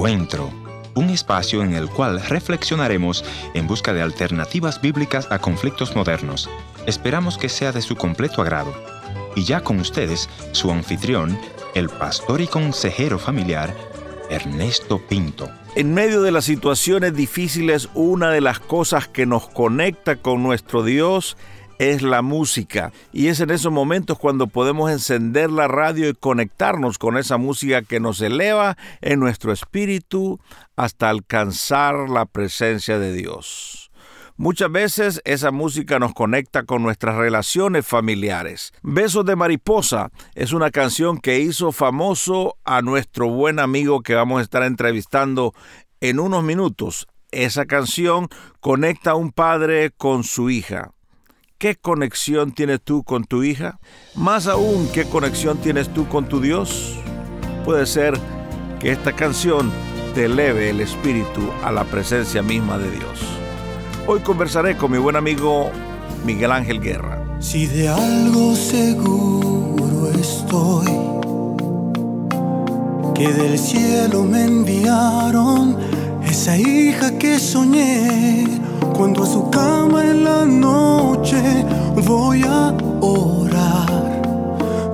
Encuentro, un espacio en el cual reflexionaremos en busca de alternativas bíblicas a conflictos modernos. Esperamos que sea de su completo agrado. Y ya con ustedes, su anfitrión, el pastor y consejero familiar, Ernesto Pinto. En medio de las situaciones difíciles, una de las cosas que nos conecta con nuestro Dios es la música. Y es en esos momentos cuando podemos encender la radio y conectarnos con esa música que nos eleva en nuestro espíritu hasta alcanzar la presencia de Dios. Muchas veces esa música nos conecta con nuestras relaciones familiares. Besos de Mariposa es una canción que hizo famoso a nuestro buen amigo que vamos a estar entrevistando en unos minutos. Esa canción conecta a un padre con su hija. ¿Qué conexión tienes tú con tu hija? Más aún, ¿qué conexión tienes tú con tu Dios? Puede ser que esta canción te eleve el espíritu a la presencia misma de Dios. Hoy conversaré con mi buen amigo Miguel Ángel Guerra. Si de algo seguro estoy, que del cielo me enviaron esa hija que soñé cuando a su cama en la noche voy a orar.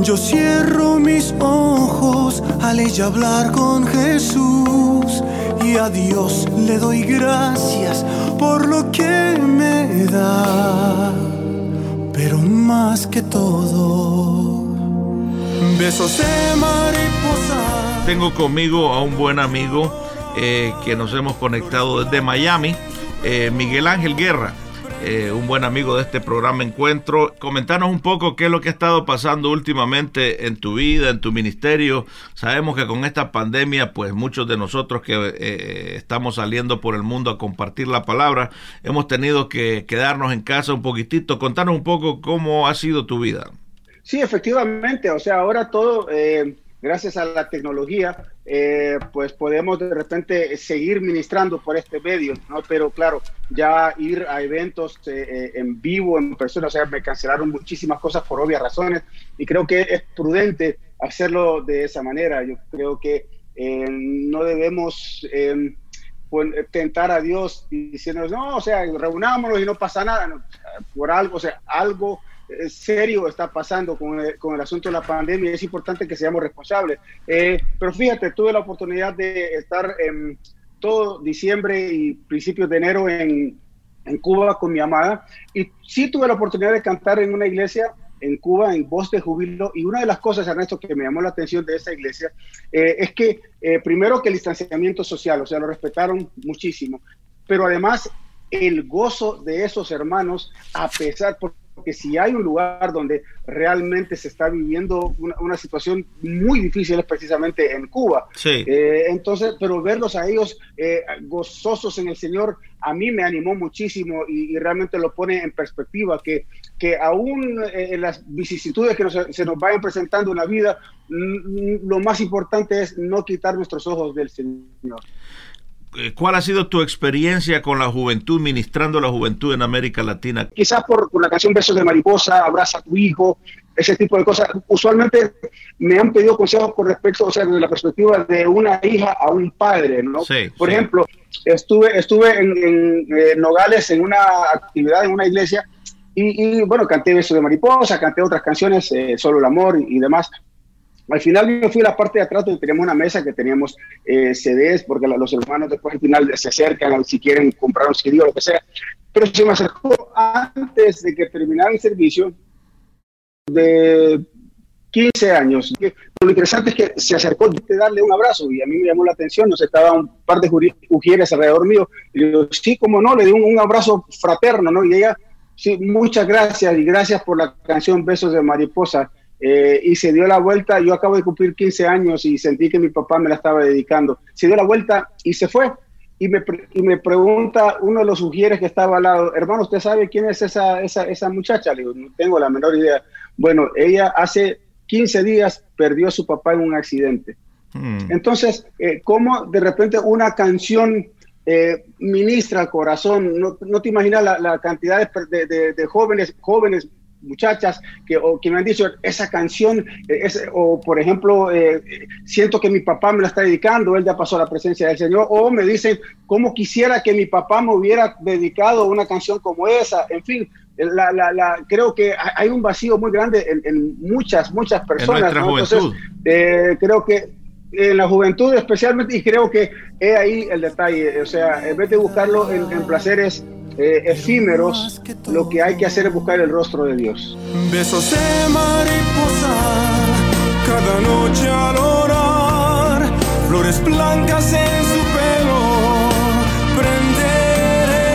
Yo cierro mis ojos al ella hablar con Jesús y a Dios le doy gracias por lo que me da. Pero más que todo, besos de mariposa. Tengo conmigo a un buen amigo eh, que nos hemos conectado desde Miami eh, Miguel Ángel Guerra, eh, un buen amigo de este programa Encuentro. Comentanos un poco qué es lo que ha estado pasando últimamente en tu vida, en tu ministerio. Sabemos que con esta pandemia, pues muchos de nosotros que eh, estamos saliendo por el mundo a compartir la palabra, hemos tenido que quedarnos en casa un poquitito. Contanos un poco cómo ha sido tu vida. Sí, efectivamente. O sea, ahora todo gracias a la tecnología, eh, pues podemos de repente seguir ministrando por este medio, ¿no? Pero claro, ya ir a eventos eh, eh, en vivo, en persona, o sea, me cancelaron muchísimas cosas por obvias razones y creo que es prudente hacerlo de esa manera. Yo creo que no debemos pues, tentar a Dios diciendo, no, o sea, reunámonos y no pasa nada, por algo, o sea, algo eh, serio está pasando con el, con el, asunto de la pandemia y es importante que seamos responsables. Eh, pero fíjate, tuve la oportunidad de estar en todo diciembre y principios de enero en, en Cuba con mi amada y sí tuve la oportunidad de cantar en una iglesia en Cuba en voz de júbilo y una de las cosas, Ernesto, que me llamó la atención de esa iglesia eh, es que primero que el distanciamiento social, o sea, lo respetaron muchísimo, pero además el gozo de esos hermanos, a pesar, que si hay un lugar donde realmente se está viviendo una, situación muy difícil es precisamente en Cuba. Sí. Eh, entonces, pero verlos a ellos eh, gozosos en el Señor, a mí me animó muchísimo y, realmente lo pone en perspectiva, que, que aún eh, en las vicisitudes que se nos vayan presentando en la vida, lo más importante es no quitar nuestros ojos del Señor. Eh, ¿Cuál ha sido tu experiencia con la juventud, ministrando la juventud en América Latina? Quizás por, la canción Besos de Mariposa, Abraza a tu hijo, ese tipo de cosas. Usualmente me han pedido consejos con respecto, o sea, desde la perspectiva de una hija a un padre, ¿no? Sí, por ejemplo, estuve, estuve en, Nogales en una actividad en una iglesia y, bueno, canté Besos de Mariposa, canté otras canciones, eh, Solo el Amor y demás. Al final me fui a la parte de atrás donde teníamos una mesa que teníamos eh, CDs, porque los hermanos después al final se acercan si quieren comprar un CD o lo que sea. Pero se me acercó antes de que terminara el servicio de 15 años. Lo interesante es que se acercó de darle un abrazo y a mí me llamó la atención, nos estaba un par de ujieres alrededor mío. Y le digo, sí, como no, le di un, un, abrazo fraterno, ¿no? Y ella, sí, muchas gracias y gracias por la canción Besos de Mariposa. Eh, y se dio la vuelta, yo acabo de cumplir 15 años y sentí que mi papá me la estaba dedicando. Se dio la vuelta y se fue. Y me, y me pregunta uno de los sugieres que estaba al lado, hermano, ¿usted sabe quién es esa, esa, esa muchacha? Le digo, no tengo la menor idea. Bueno, ella hace 15 días perdió a su papá en un accidente. Hmm. Entonces, eh, ¿cómo de repente una canción eh, ministra al corazón? No, no te imaginas la, la cantidad de, de, de, jóvenes, jóvenes muchachas que, o, que me han dicho esa canción, eh, o por ejemplo, eh, siento que mi papá me la está dedicando, él ya pasó a la presencia del Señor, o me dicen, ¿cómo quisiera que mi papá me hubiera dedicado una canción como esa? En fin, la, la, creo que hay un vacío muy grande en, muchas, muchas personas. Entonces, eh, creo que en la juventud especialmente, y creo que es ahí el detalle, o sea, en vez de buscarlo en, placeres eh, efímeros, lo que hay que hacer es buscar el rostro de Dios. Besos de mariposa, cada noche al orar, flores blancas en su pelo, prenderé.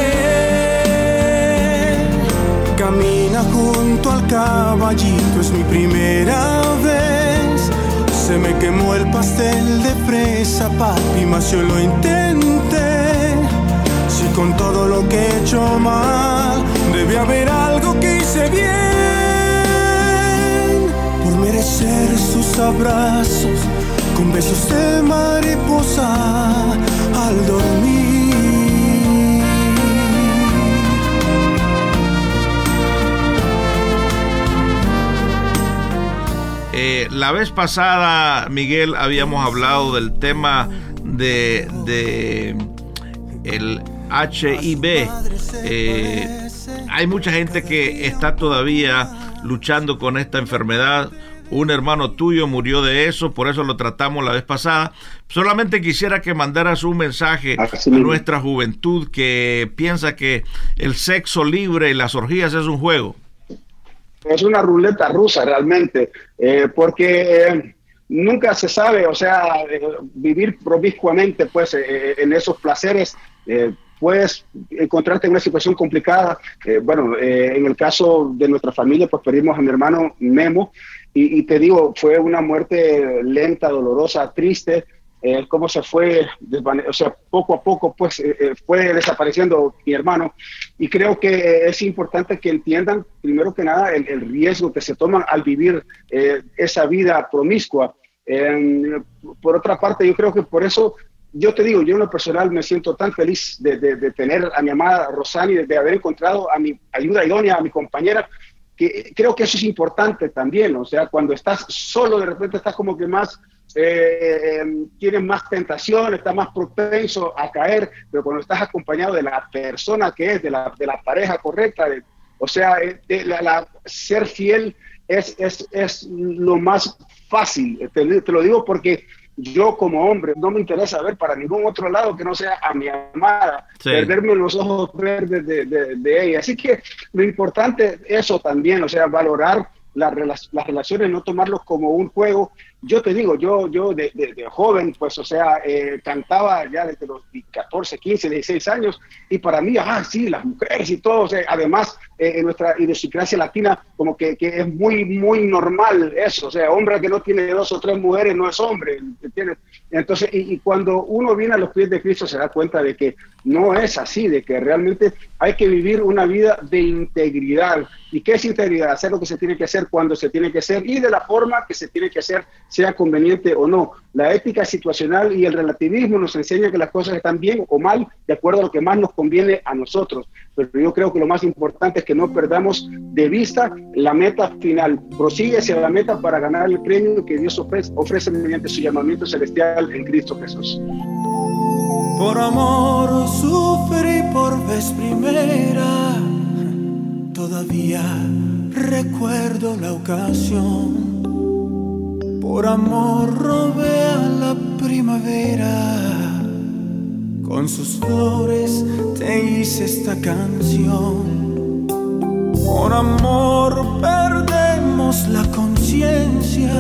Camina junto al caballito, es mi primera vez se me quemó el pastel de fresa, papi, yo lo intenté. Con todo lo que he hecho mal, debe haber algo que hice bien. Por merecer sus abrazos, con besos de mariposa al dormir. Eh, la vez pasada, Miguel, habíamos hablado del tema de, el HIV. Eh, hay mucha gente que está todavía luchando con esta enfermedad. Un hermano tuyo murió de eso, por eso lo tratamos la vez pasada. Solamente quisiera que mandaras un mensaje a nuestra juventud que piensa que el sexo libre y las orgías es un juego es una ruleta rusa realmente, eh, porque eh, nunca se sabe, o sea, eh, vivir promiscuamente pues en esos placeres. Puedes encontrarte en una situación complicada. bueno, en el caso de nuestra familia, pues perdimos a mi hermano Memo y, y te digo, fue una muerte lenta, dolorosa, triste, eh, cómo se fue, o sea, poco a poco pues eh, eh, fue desapareciendo mi hermano. Y creo que es importante que entiendan, primero que nada, el, riesgo que se toman al vivir esa vida promiscua. por otra parte, yo creo que por eso, yo te digo, yo en lo personal me siento tan feliz de, de tener a mi amada Rosani, de haber encontrado a mi ayuda idónea, a mi compañera, que creo que eso es importante también, o sea, cuando estás solo, de repente estás como que más eh, em, tienes más tentación, estás más propenso a caer, pero cuando estás acompañado de la persona que es, de la, de la pareja correcta, o sea, eh, la, ser fiel es, es, es, lo más fácil. Te, te, lo digo porque yo como hombre no me interesa ver para ningún otro lado que no sea a mi amada, perderme los ojos verdes de, de, de, ella. Así que lo importante es eso también, o sea, valorar las, las relaciones, no tomarlos como un juego yo te digo, yo, yo de, joven, pues, o sea, eh, cantaba ya desde los 14, 15, 16 años, y para mí, ah, sí, las mujeres y todo, además, eh, en nuestra idiosincrasia latina, como que, que, es muy, muy normal eso, o sea, hombre que no tiene dos o tres mujeres no es hombre, ¿entiendes? Entonces, y, cuando uno viene a los pies de Cristo se da cuenta de que no es así, de que realmente hay que vivir una vida de integridad. ¿Y qué es integridad? Hacer lo que se tiene que hacer cuando se tiene que hacer y de la forma que se tiene que hacer sea conveniente o no. La ética situacional y el relativismo nos enseña que las cosas están bien o mal de acuerdo a lo que más nos conviene a nosotros. Pero yo creo que lo más importante es que no perdamos de vista la meta final. Prosigue hacia la meta para ganar el premio que Dios ofrece, ofrece mediante su llamamiento celestial en Cristo Jesús. Por amor sufrí por vez primera, todavía recuerdo la ocasión por amor robé a la primavera, con sus flores te hice esta canción. Por amor perdemos la conciencia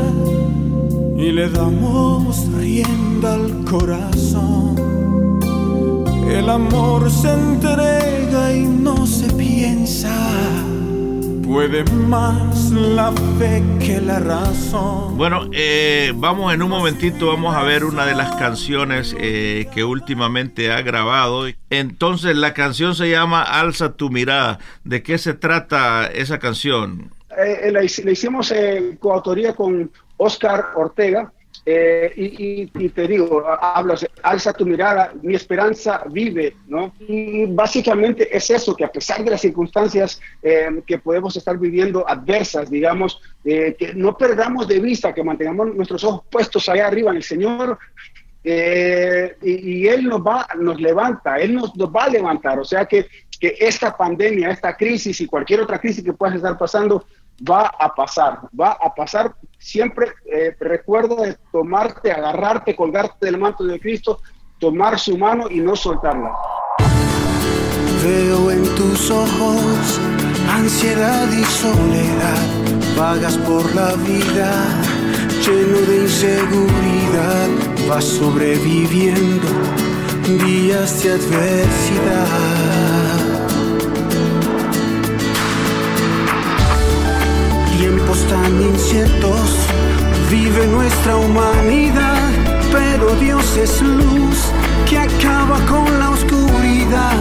y le damos rienda al corazón. El amor se entrega y no se piensa puede más la fe que la razón. Bueno, eh, vamos en un momentito, vamos a ver una de las canciones eh, que últimamente ha grabado. Entonces, la canción se llama Alza tu mirada. ¿De qué se trata esa canción? Eh, la, hicimos en coautoría con Oscar Ortega. Eh, y, te digo, hablas, alza tu mirada, mi esperanza vive, ¿no? Y básicamente es eso, que a pesar de las circunstancias eh, que podemos estar viviendo adversas, digamos, eh, que no perdamos de vista, que mantengamos nuestros ojos puestos allá arriba en el Señor, y, Él nos va, nos levanta, Él nos, nos, va a levantar. O sea que, que esta pandemia, esta crisis y cualquier otra crisis que puedas estar pasando, va a pasar, va a pasar. Siempre eh, recuerda de tomarte, agarrarte, colgarte del manto de Cristo, tomar su mano y no soltarla. Veo en tus ojos ansiedad y soledad, vagas por la vida, lleno de inseguridad, vas sobreviviendo días de adversidad. Tan inciertos vive nuestra humanidad, pero Dios es luz que acaba con la oscuridad.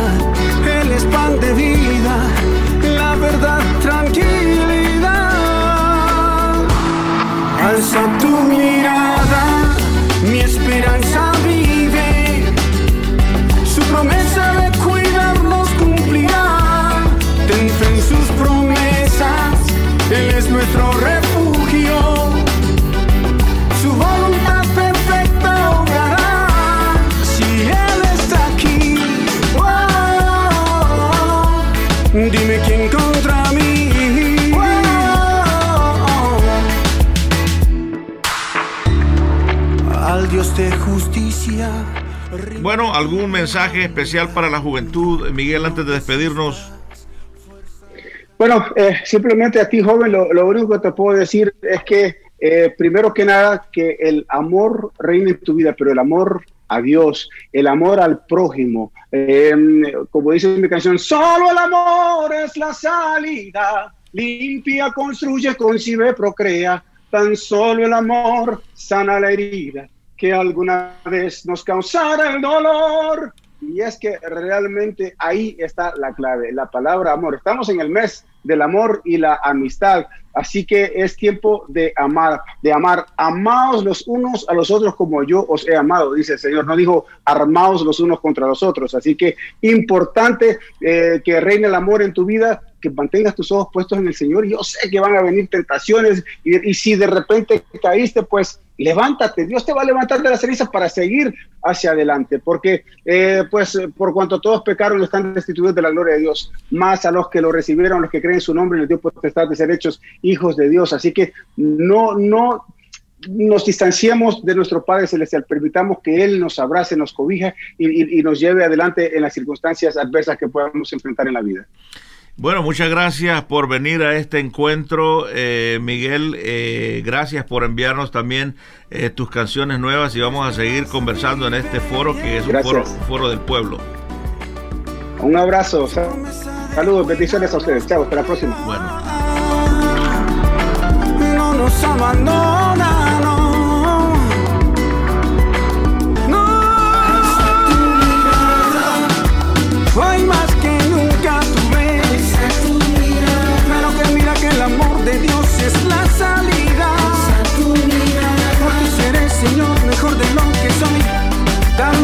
Él es pan de vida, la verdad, tranquilidad. Alza tu Bueno, ¿algún mensaje especial para la juventud, Miguel, antes de despedirnos? Bueno, eh, simplemente a ti, joven, lo, único que te puedo decir es que, eh, primero que nada, que el amor reine en tu vida, pero el amor a Dios, el amor al prójimo. Em, como dice mi canción, solo el amor es la salida. Limpia, construye, concibe, procrea. Tan solo el amor sana la herida que alguna vez nos causara el dolor. Y es que realmente ahí está la clave, la palabra amor. Estamos en el mes del amor y la amistad. Así que es tiempo de amar, de amar. Amaos los unos a los otros como yo os he amado, dice el Señor. No dijo armaos los unos contra los otros. Así que importante eh, que reine el amor en tu vida, que mantengas tus ojos puestos en el Señor. Yo sé que van a venir tentaciones y, y si de repente caíste, pues levántate, Dios te va a levantar de la ceniza para seguir hacia adelante, porque eh, pues por cuanto todos pecaron están destituidos de la gloria de Dios, más a los que lo recibieron, los que creen en su nombre, les dio potestad de ser hechos hijos de Dios, así que no, no nos distanciemos de nuestro Padre Celestial, permitamos que Él nos abrace, nos cobija y nos lleve adelante en las circunstancias adversas que podamos enfrentar en la vida. Bueno, muchas gracias por venir a este encuentro, eh, Miguel. Eh, gracias por enviarnos también eh, tus canciones nuevas y vamos a seguir conversando en este foro que es un foro, del pueblo. Un abrazo, saludos, bendiciones a ustedes. Chao, hasta la próxima. Bueno. No nos abandona, Dame